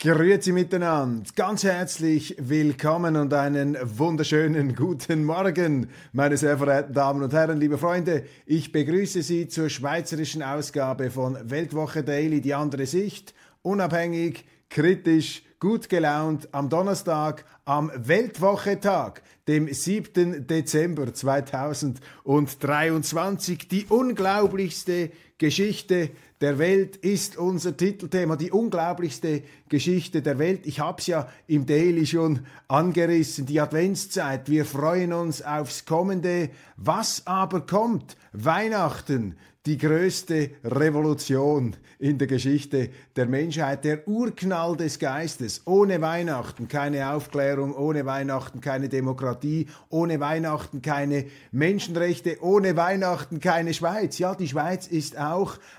Grüezi miteinander, ganz herzlich willkommen und einen wunderschönen guten Morgen, meine sehr verehrten Damen und Herren, liebe Freunde. Ich begrüße Sie zur schweizerischen Ausgabe von Weltwoche Daily, die andere Sicht, unabhängig, kritisch, gut gelaunt am Donnerstag, am Weltwochetag, dem 7. Dezember 2023, die unglaublichste Geschichte der Welt ist unser Titelthema, die unglaublichste Geschichte der Welt. Ich habe es ja im Daily schon angerissen, die Adventszeit. Wir freuen uns aufs Kommende. Was aber kommt? Weihnachten, die größte Revolution in der Geschichte der Menschheit, der Urknall des Geistes. Ohne Weihnachten keine Aufklärung, ohne Weihnachten keine Demokratie, ohne Weihnachten keine Menschenrechte, ohne Weihnachten keine Schweiz. Ja, die Schweiz ist auch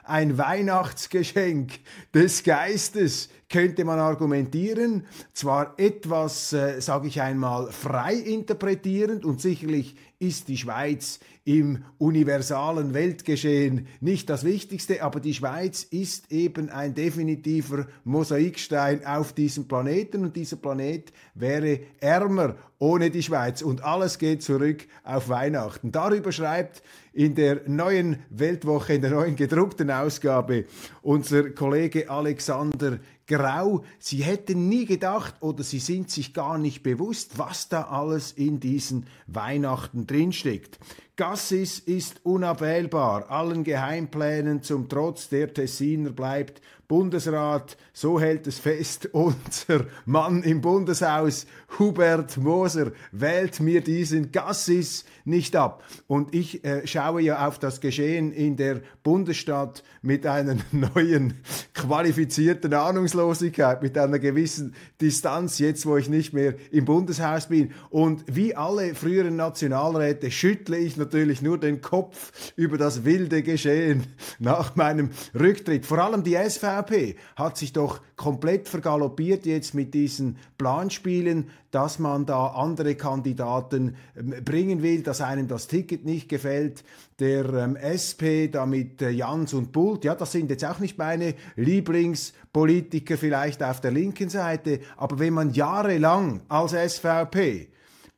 ein Weihnachtsgeschenk des Geistes könnte man argumentieren, zwar etwas, äh, sage ich einmal, frei interpretierend und sicherlich ist die Schweiz im universalen Weltgeschehen nicht das Wichtigste, aber die Schweiz ist eben ein definitiver Mosaikstein auf diesem Planeten und dieser Planet wäre ärmer ohne die Schweiz und alles geht zurück auf Weihnachten. Darüber schreibt in der neuen Weltwoche, in der neuen gedruckten Ausgabe unser Kollege Alexander Grau. Sie hätten nie gedacht oder sie sind sich gar nicht bewusst, was da alles in diesen Weihnachten drinsteckt. Gassis ist unabwählbar, allen Geheimplänen zum Trotz, der Tessiner bleibt Bundesrat, so hält es fest, unser Mann im Bundeshaus, Hubert Moser, wählt mir diesen Gassis nicht ab. Und ich äh, schaue ja auf das Geschehen in der Bundesstadt mit einer neuen qualifizierten Ahnungslosigkeit, mit einer gewissen Distanz, jetzt wo ich nicht mehr im Bundeshaus bin. Und wie alle früheren Nationalräte schüttle ich natürlich nur den Kopf über das wilde Geschehen nach meinem Rücktritt. Vor allem die SV SVP hat sich doch komplett vergaloppiert jetzt mit diesen Planspielen, dass man da andere Kandidaten ähm, bringen will, dass einem das Ticket nicht gefällt. Der ähm, SP, da mit äh, Jans und Bult, ja, das sind jetzt auch nicht meine Lieblingspolitiker vielleicht auf der linken Seite, aber wenn man jahrelang als SVP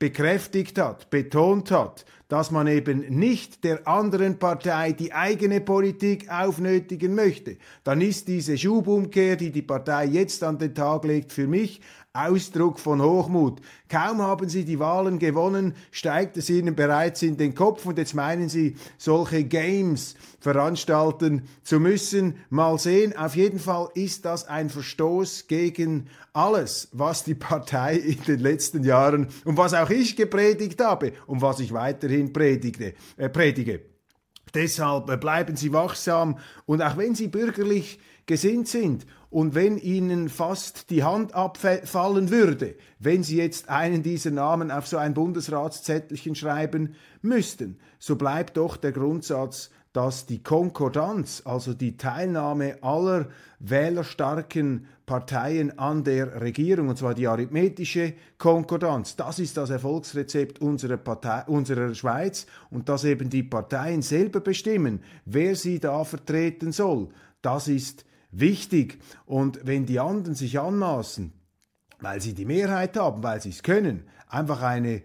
bekräftigt hat, betont hat, dass man eben nicht der anderen Partei die eigene Politik aufnötigen möchte, dann ist diese Schubumkehr, die die Partei jetzt an den Tag legt, für mich Ausdruck von Hochmut. Kaum haben sie die Wahlen gewonnen, steigt es ihnen bereits in den Kopf und jetzt meinen sie, solche Games veranstalten zu müssen. Mal sehen, auf jeden Fall ist das ein Verstoß gegen alles, was die Partei in den letzten Jahren und was auch ich gepredigt habe und was ich weiterhin predigte, äh, predige. Deshalb äh, bleiben Sie wachsam und auch wenn Sie bürgerlich gesinnt sind und wenn ihnen fast die Hand abfallen würde, wenn sie jetzt einen dieser Namen auf so ein Bundesratszettelchen schreiben müssten, so bleibt doch der Grundsatz, dass die Konkordanz, also die Teilnahme aller wählerstarken Parteien an der Regierung, und zwar die arithmetische Konkordanz, das ist das Erfolgsrezept unserer, Partei, unserer Schweiz und dass eben die Parteien selber bestimmen, wer sie da vertreten soll. Das ist wichtig. Und wenn die anderen sich anmaßen, weil sie die Mehrheit haben, weil sie es können, einfach eine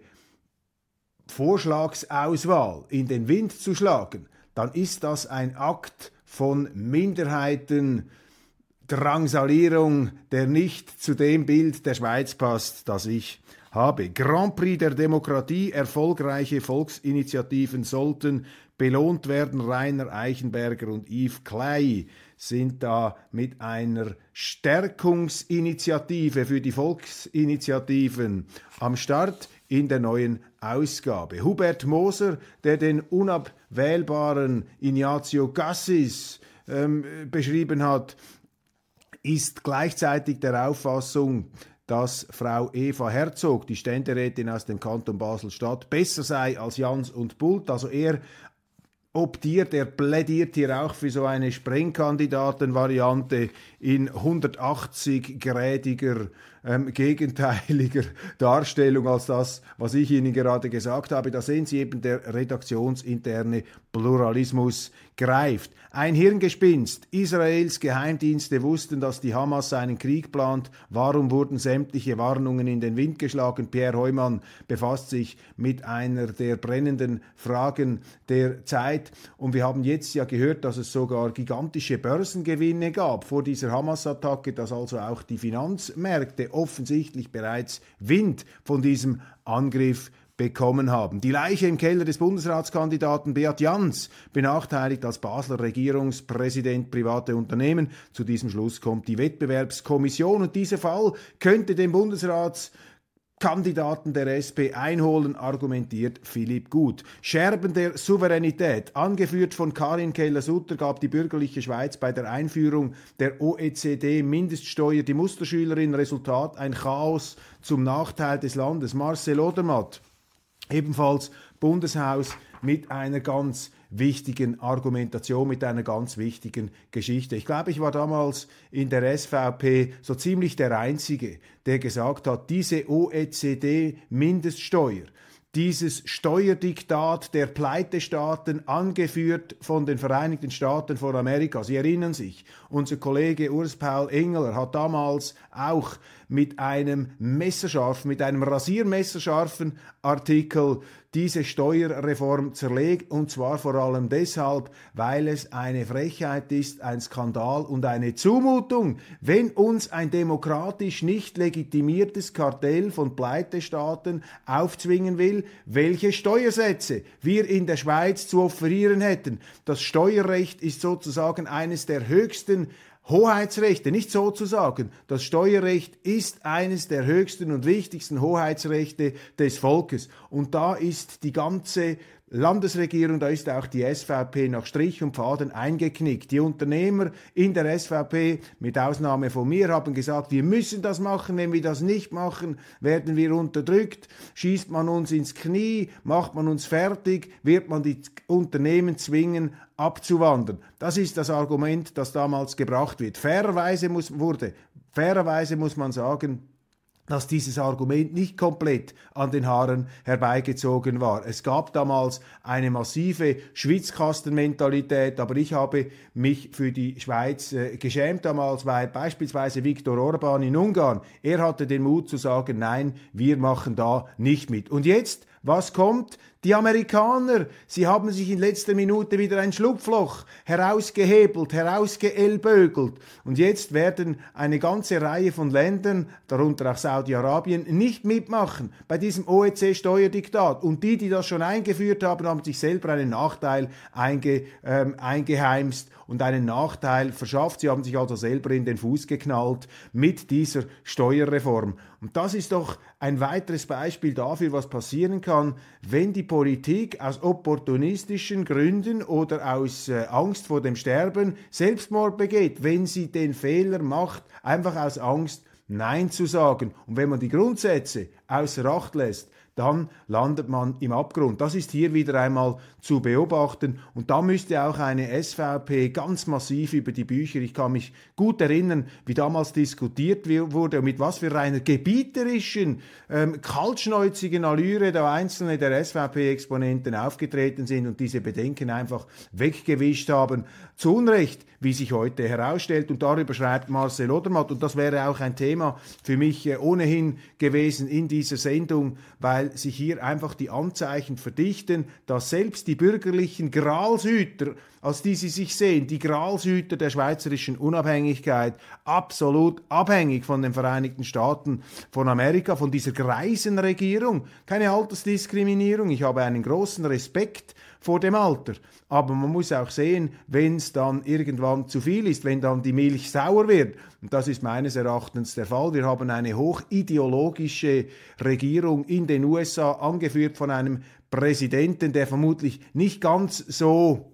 Vorschlagsauswahl in den Wind zu schlagen, dann ist das ein Akt von Minderheiten, Drangsalierung, der nicht zu dem Bild der Schweiz passt, das ich habe. Grand Prix der Demokratie, erfolgreiche Volksinitiativen sollten belohnt werden. Rainer Eichenberger und Yves Clay sind da mit einer Stärkungsinitiative für die Volksinitiativen am Start. in der neuen Ausgabe. Hubert Moser, der den unabwählbaren Ignazio Gassis ähm, beschrieben hat, ist gleichzeitig der Auffassung, dass Frau Eva Herzog, die Ständerätin aus dem Kanton Basel-Stadt, besser sei als Jans und Bult. Also er optiert, er plädiert hier auch für so eine Sprengkandidatenvariante in 180-grädiger ähm, gegenteiliger Darstellung als das, was ich Ihnen gerade gesagt habe. Da sehen Sie eben, der redaktionsinterne Pluralismus greift. Ein Hirngespinst. Israels Geheimdienste wussten, dass die Hamas einen Krieg plant. Warum wurden sämtliche Warnungen in den Wind geschlagen? Pierre Heumann befasst sich mit einer der brennenden Fragen der Zeit. Und wir haben jetzt ja gehört, dass es sogar gigantische Börsengewinne gab vor dieser Hamas-Attacke, dass also auch die Finanzmärkte offensichtlich bereits Wind von diesem Angriff bekommen haben. Die Leiche im Keller des Bundesratskandidaten Beat Jans benachteiligt als Basler Regierungspräsident private Unternehmen. Zu diesem Schluss kommt die Wettbewerbskommission und dieser Fall könnte den Bundesrats Kandidaten der SP einholen, argumentiert Philipp Gut. Scherben der Souveränität, angeführt von Karin Keller-Sutter, gab die bürgerliche Schweiz bei der Einführung der OECD-Mindeststeuer die Musterschülerin Resultat ein Chaos zum Nachteil des Landes. Marcel Odermatt, ebenfalls Bundeshaus mit einer ganz wichtigen Argumentation, mit einer ganz wichtigen Geschichte. Ich glaube, ich war damals in der SVP so ziemlich der Einzige, der gesagt hat, diese OECD-Mindeststeuer, dieses Steuerdiktat der Pleitestaaten, angeführt von den Vereinigten Staaten von Amerika. Sie erinnern sich, unser Kollege Urs Paul Engeler hat damals auch mit einem messerscharfen, mit einem rasiermesserscharfen Artikel diese Steuerreform zerlegt und zwar vor allem deshalb, weil es eine Frechheit ist, ein Skandal und eine Zumutung, wenn uns ein demokratisch nicht legitimiertes Kartell von Pleitestaaten aufzwingen will, welche Steuersätze wir in der Schweiz zu offerieren hätten. Das Steuerrecht ist sozusagen eines der höchsten Hoheitsrechte, nicht sozusagen. Das Steuerrecht ist eines der höchsten und wichtigsten Hoheitsrechte des Volkes. Und da ist die ganze Landesregierung, da ist auch die SVP nach Strich und Faden eingeknickt. Die Unternehmer in der SVP, mit Ausnahme von mir, haben gesagt, wir müssen das machen. Wenn wir das nicht machen, werden wir unterdrückt. Schießt man uns ins Knie, macht man uns fertig, wird man die Unternehmen zwingen, abzuwandern. Das ist das Argument, das damals gebracht wird. Fairerweise muss, wurde, fairerweise muss man sagen, dass dieses Argument nicht komplett an den Haaren herbeigezogen war. Es gab damals eine massive Schwitzkastenmentalität, aber ich habe mich für die Schweiz äh, geschämt damals, weil beispielsweise Viktor Orban in Ungarn, er hatte den Mut zu sagen, nein, wir machen da nicht mit. Und jetzt, was kommt? Die Amerikaner, sie haben sich in letzter Minute wieder ein Schlupfloch herausgehebelt, herausgeellbögelt. Und jetzt werden eine ganze Reihe von Ländern, darunter auch Saudi-Arabien, nicht mitmachen bei diesem OEC-Steuerdiktat. Und die, die das schon eingeführt haben, haben sich selber einen Nachteil einge, ähm, eingeheimst und einen Nachteil verschafft. Sie haben sich also selber in den Fuß geknallt mit dieser Steuerreform. Und das ist doch ein weiteres Beispiel dafür, was passieren kann, wenn die Politik aus opportunistischen Gründen oder aus äh, Angst vor dem Sterben Selbstmord begeht, wenn sie den Fehler macht, einfach aus Angst Nein zu sagen. Und wenn man die Grundsätze außer Acht lässt, dann landet man im Abgrund. Das ist hier wieder einmal zu beobachten und da müsste auch eine SVP ganz massiv über die Bücher, ich kann mich gut erinnern, wie damals diskutiert wurde und mit was für einer gebieterischen, ähm, kaltschnäuzigen Allüre da einzelne der SVP-Exponenten aufgetreten sind und diese Bedenken einfach weggewischt haben. Zu Unrecht, wie sich heute herausstellt und darüber schreibt Marcel Odermatt und das wäre auch ein Thema für mich äh, ohnehin gewesen in dieser Sendung, weil weil sich hier einfach die Anzeichen verdichten, dass selbst die bürgerlichen Gralshüter, als die sie sich sehen, die Gralshüter der schweizerischen Unabhängigkeit, absolut abhängig von den Vereinigten Staaten von Amerika, von dieser greisen Regierung. Keine Altersdiskriminierung. Ich habe einen großen Respekt vor dem Alter. Aber man muss auch sehen, wenn es dann irgendwann zu viel ist, wenn dann die Milch sauer wird. Und das ist meines Erachtens der Fall. Wir haben eine hochideologische Regierung in den USA, angeführt von einem Präsidenten, der vermutlich nicht ganz so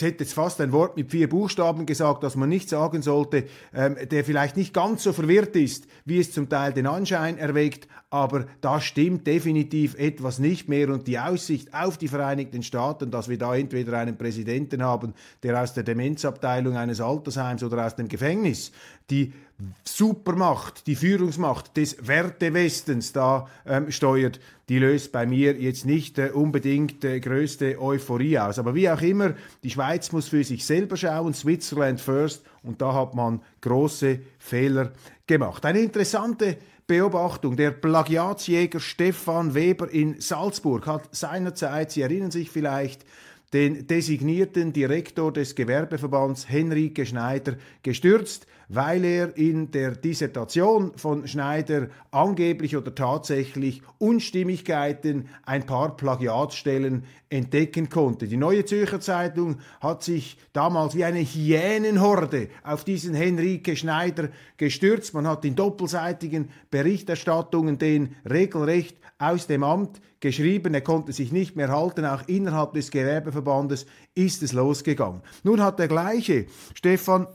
Ich hätte jetzt fast ein Wort mit vier Buchstaben gesagt, das man nicht sagen sollte, ähm, der vielleicht nicht ganz so verwirrt ist, wie es zum Teil den Anschein erweckt, aber da stimmt definitiv etwas nicht mehr und die Aussicht auf die Vereinigten Staaten, dass wir da entweder einen Präsidenten haben, der aus der Demenzabteilung eines Altersheims oder aus dem Gefängnis die Supermacht, die Führungsmacht des Wertewestens da ähm, steuert, die löst bei mir jetzt nicht äh, unbedingt äh, größte Euphorie aus. Aber wie auch immer, die Schweiz muss für sich selber schauen, Switzerland first, und da hat man große Fehler gemacht. Eine interessante Beobachtung. Der Plagiatsjäger Stefan Weber in Salzburg hat seinerzeit, Sie erinnern sich vielleicht, den designierten Direktor des Gewerbeverbands Henrike Schneider gestürzt weil er in der Dissertation von Schneider angeblich oder tatsächlich Unstimmigkeiten, ein paar Plagiatstellen entdecken konnte. Die Neue Zürcher Zeitung hat sich damals wie eine Hyänenhorde auf diesen Henrike Schneider gestürzt. Man hat in doppelseitigen Berichterstattungen den regelrecht aus dem Amt geschrieben, er konnte sich nicht mehr halten, auch innerhalb des Gewerbeverbandes ist es losgegangen. Nun hat der gleiche Stefan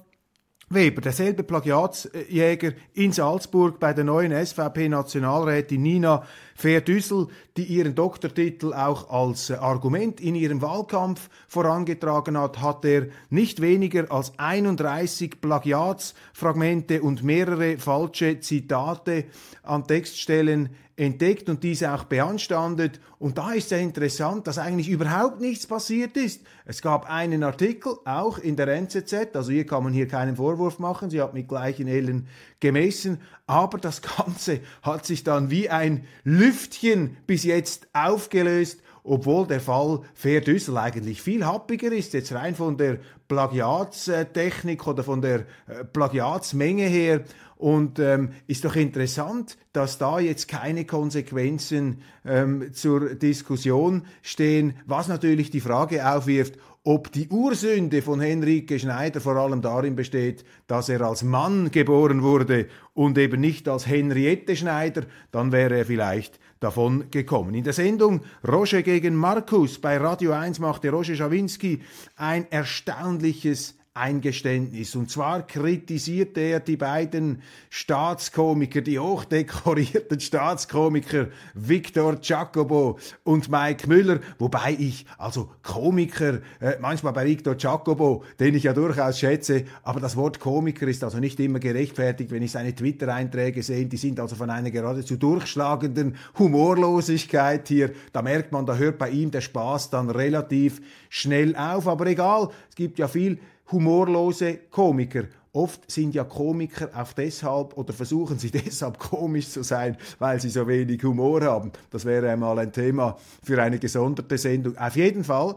Weber, derselbe Plagiatsjäger in Salzburg bei der neuen SVP-Nationalrätin Nina Verdüssel, die ihren Doktortitel auch als Argument in ihrem Wahlkampf vorangetragen hat, hat er nicht weniger als 31 Plagiatsfragmente und mehrere falsche Zitate an Textstellen entdeckt und diese auch beanstandet. Und da ist ja interessant, dass eigentlich überhaupt nichts passiert ist. Es gab einen Artikel, auch in der NZZ, also hier kann man hier keinen Vorwurf machen, sie hat mit gleichen Ellen gemessen, aber das Ganze hat sich dann wie ein Lüftchen bis jetzt aufgelöst obwohl der Fall Fair-Düssel eigentlich viel happiger ist, jetzt rein von der Plagiatstechnik oder von der äh, Plagiatsmenge her. Und ähm, ist doch interessant, dass da jetzt keine Konsequenzen ähm, zur Diskussion stehen, was natürlich die Frage aufwirft, ob die Ursünde von Henrike Schneider vor allem darin besteht, dass er als Mann geboren wurde und eben nicht als Henriette Schneider, dann wäre er vielleicht davon gekommen. In der Sendung Roger gegen Markus bei Radio 1 machte Roger Schawinski ein erstaunliches Eingeständnis. Und zwar kritisierte er die beiden Staatskomiker, die hochdekorierten Staatskomiker Victor Jacobo und Mike Müller, wobei ich, also Komiker, äh, manchmal bei Victor Jacobo, den ich ja durchaus schätze, aber das Wort Komiker ist also nicht immer gerechtfertigt, wenn ich seine Twitter-Einträge sehe, die sind also von einer geradezu durchschlagenden Humorlosigkeit hier. Da merkt man, da hört bei ihm der Spaß dann relativ schnell auf, aber egal, es gibt ja viel humorlose Komiker. Oft sind ja Komiker auch deshalb oder versuchen sie deshalb komisch zu sein, weil sie so wenig Humor haben. Das wäre einmal ein Thema für eine gesonderte Sendung. Auf jeden Fall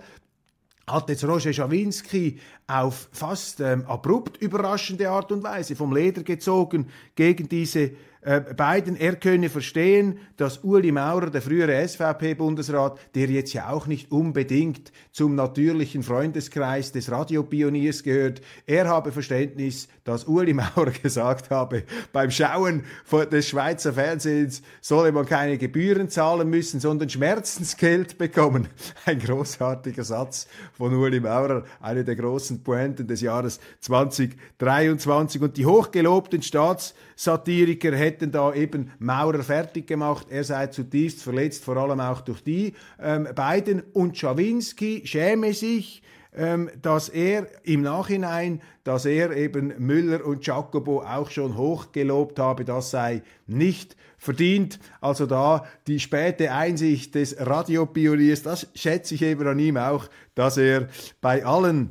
hat jetzt Roger Schawinski auf fast ähm, abrupt überraschende Art und Weise vom Leder gezogen gegen diese äh, Biden, er könne verstehen, dass Uli Maurer, der frühere SVP-Bundesrat, der jetzt ja auch nicht unbedingt zum natürlichen Freundeskreis des Radiopioniers gehört, er habe Verständnis, dass Uli Maurer gesagt habe, beim Schauen des Schweizer Fernsehens solle man keine Gebühren zahlen müssen, sondern Schmerzensgeld bekommen. Ein großartiger Satz von Uli Maurer, eine der großen Pointen des Jahres 2023. Und die hochgelobten Staatssatiriker hätten da eben Maurer fertig gemacht. Er sei zutiefst verletzt, vor allem auch durch die ähm, beiden. Und Schawinski schäme sich, ähm, dass er im Nachhinein, dass er eben Müller und Jacobo auch schon hochgelobt habe, das sei nicht verdient. Also da die späte Einsicht des Radiopioniers, das schätze ich eben an ihm auch, dass er bei allen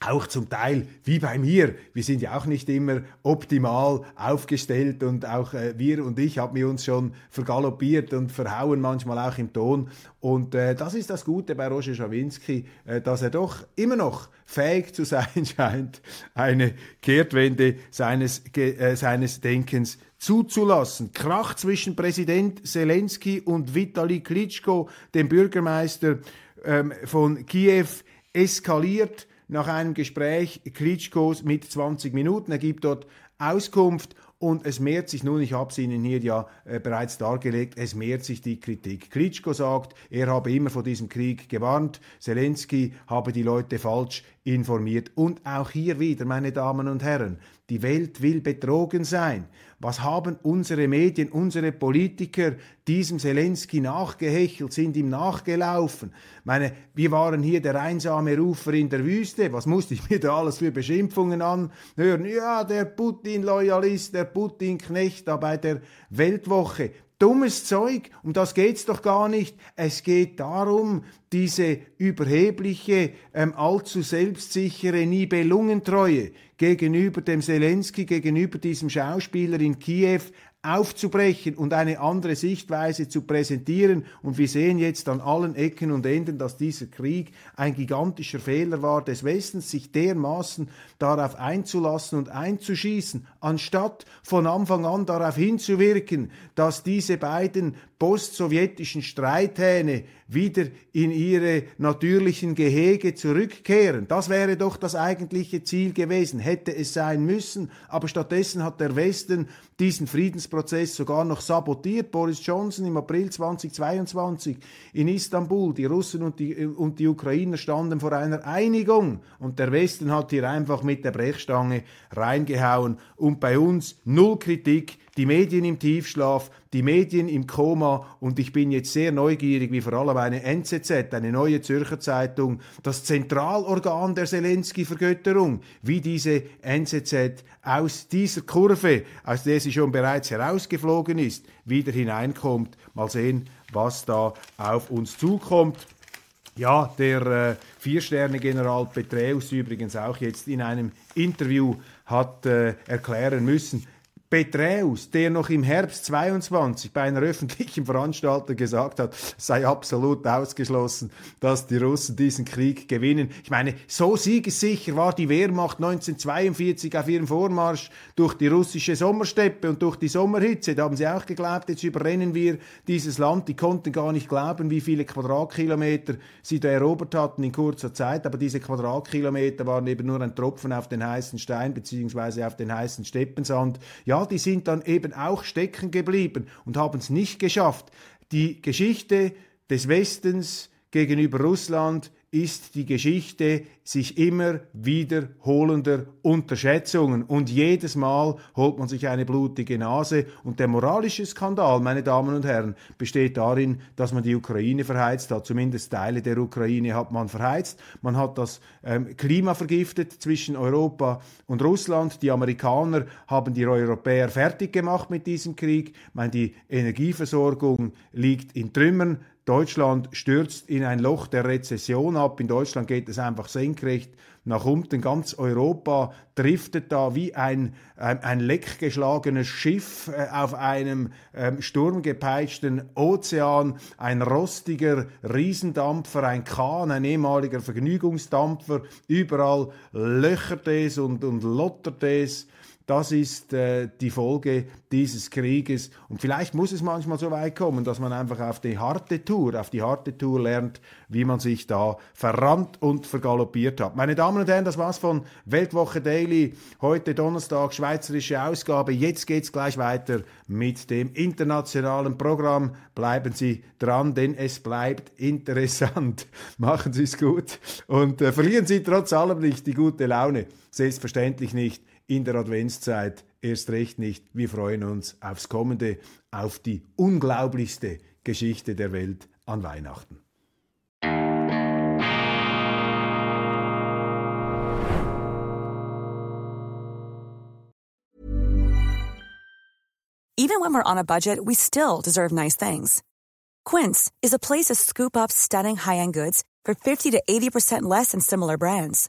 auch zum Teil wie bei mir. Wir sind ja auch nicht immer optimal aufgestellt und auch äh, wir und ich haben uns schon vergaloppiert und verhauen manchmal auch im Ton. Und äh, das ist das Gute bei Roger Schawinski, äh, dass er doch immer noch fähig zu sein scheint, eine Kehrtwende seines, äh, seines Denkens zuzulassen. Krach zwischen Präsident Zelensky und Vitali Klitschko, dem Bürgermeister ähm, von Kiew, eskaliert nach einem Gespräch Klitschkos mit 20 Minuten. Er gibt dort Auskunft und es mehrt sich nun, ich habe es Ihnen hier ja äh, bereits dargelegt, es mehrt sich die Kritik. Klitschko sagt, er habe immer vor diesem Krieg gewarnt, Zelensky habe die Leute falsch informiert. Und auch hier wieder, meine Damen und Herren, die Welt will betrogen sein. Was haben unsere Medien, unsere Politiker diesem Zelensky nachgehechelt, sind ihm nachgelaufen? Meine, wir waren hier der einsame Rufer in der Wüste. Was musste ich mir da alles für Beschimpfungen anhören? Ja, der Putin-Loyalist, der Putin-Knecht da bei der Weltwoche dummes Zeug, um das geht's doch gar nicht. Es geht darum, diese überhebliche, ähm, allzu selbstsichere Nibelungentreue gegenüber dem Zelensky, gegenüber diesem Schauspieler in Kiew aufzubrechen und eine andere Sichtweise zu präsentieren. Und wir sehen jetzt an allen Ecken und Enden, dass dieser Krieg ein gigantischer Fehler war des Westens, sich dermaßen darauf einzulassen und einzuschießen, anstatt von Anfang an darauf hinzuwirken, dass diese beiden postsowjetischen Streithähne wieder in ihre natürlichen Gehege zurückkehren. Das wäre doch das eigentliche Ziel gewesen, hätte es sein müssen. Aber stattdessen hat der Westen diesen Friedensprozess sogar noch sabotiert. Boris Johnson im April 2022 in Istanbul, die Russen und die, und die Ukrainer standen vor einer Einigung und der Westen hat hier einfach mit der Brechstange reingehauen und bei uns null Kritik, die Medien im Tiefschlaf, die Medien im Koma und ich bin jetzt sehr neugierig, wie vor allem eine NZZ, eine neue Zürcher Zeitung, das Zentralorgan der Zelensky-Vergötterung, wie diese NZZ aus dieser Kurve, aus der sie schon bereits herausgeflogen ist, wieder hineinkommt. Mal sehen, was da auf uns zukommt. Ja, der äh, Vier-Sterne-General Petreus übrigens auch jetzt in einem Interview hat äh, erklären müssen, Peträus, der noch im Herbst 22 bei einer öffentlichen Veranstaltung gesagt hat, sei absolut ausgeschlossen, dass die Russen diesen Krieg gewinnen. Ich meine, so siegessicher war die Wehrmacht 1942 auf ihrem Vormarsch durch die russische Sommersteppe und durch die Sommerhitze. Da haben sie auch geglaubt, jetzt überrennen wir dieses Land. Die konnten gar nicht glauben, wie viele Quadratkilometer sie da erobert hatten in kurzer Zeit. Aber diese Quadratkilometer waren eben nur ein Tropfen auf den heißen Stein beziehungsweise auf den heißen Steppensand. Ja, die sind dann eben auch stecken geblieben und haben es nicht geschafft. Die Geschichte des Westens gegenüber Russland ist die Geschichte sich immer wiederholender Unterschätzungen. Und jedes Mal holt man sich eine blutige Nase. Und der moralische Skandal, meine Damen und Herren, besteht darin, dass man die Ukraine verheizt hat. Zumindest Teile der Ukraine hat man verheizt. Man hat das ähm, Klima vergiftet zwischen Europa und Russland. Die Amerikaner haben die Europäer fertig gemacht mit diesem Krieg. Meine, die Energieversorgung liegt in Trümmern. Deutschland stürzt in ein Loch der Rezession ab. In Deutschland geht es einfach senkrecht nach unten. Ganz Europa driftet da wie ein, ein, ein leckgeschlagenes Schiff äh, auf einem ähm, sturmgepeitschten Ozean. Ein rostiger Riesendampfer, ein Kahn, ein ehemaliger Vergnügungsdampfer. Überall löchert es und, und lottert es. Das ist äh, die Folge dieses Krieges. Und vielleicht muss es manchmal so weit kommen, dass man einfach auf die harte Tour, auf die harte Tour lernt, wie man sich da verrannt und vergaloppiert hat. Meine Damen und Herren, das war's von Weltwoche Daily. Heute Donnerstag, schweizerische Ausgabe. Jetzt geht's gleich weiter mit dem internationalen Programm. Bleiben Sie dran, denn es bleibt interessant. Machen Sie es gut und äh, verlieren Sie trotz allem nicht die gute Laune. Selbstverständlich nicht in der Adventszeit, erst recht nicht. Wir freuen uns aufs Kommende, auf die unglaublichste Geschichte der Welt an Weihnachten. Even when we're on a budget, we still deserve nice things. Quince is a place to scoop up stunning high-end goods for 50 to 80% less than similar brands.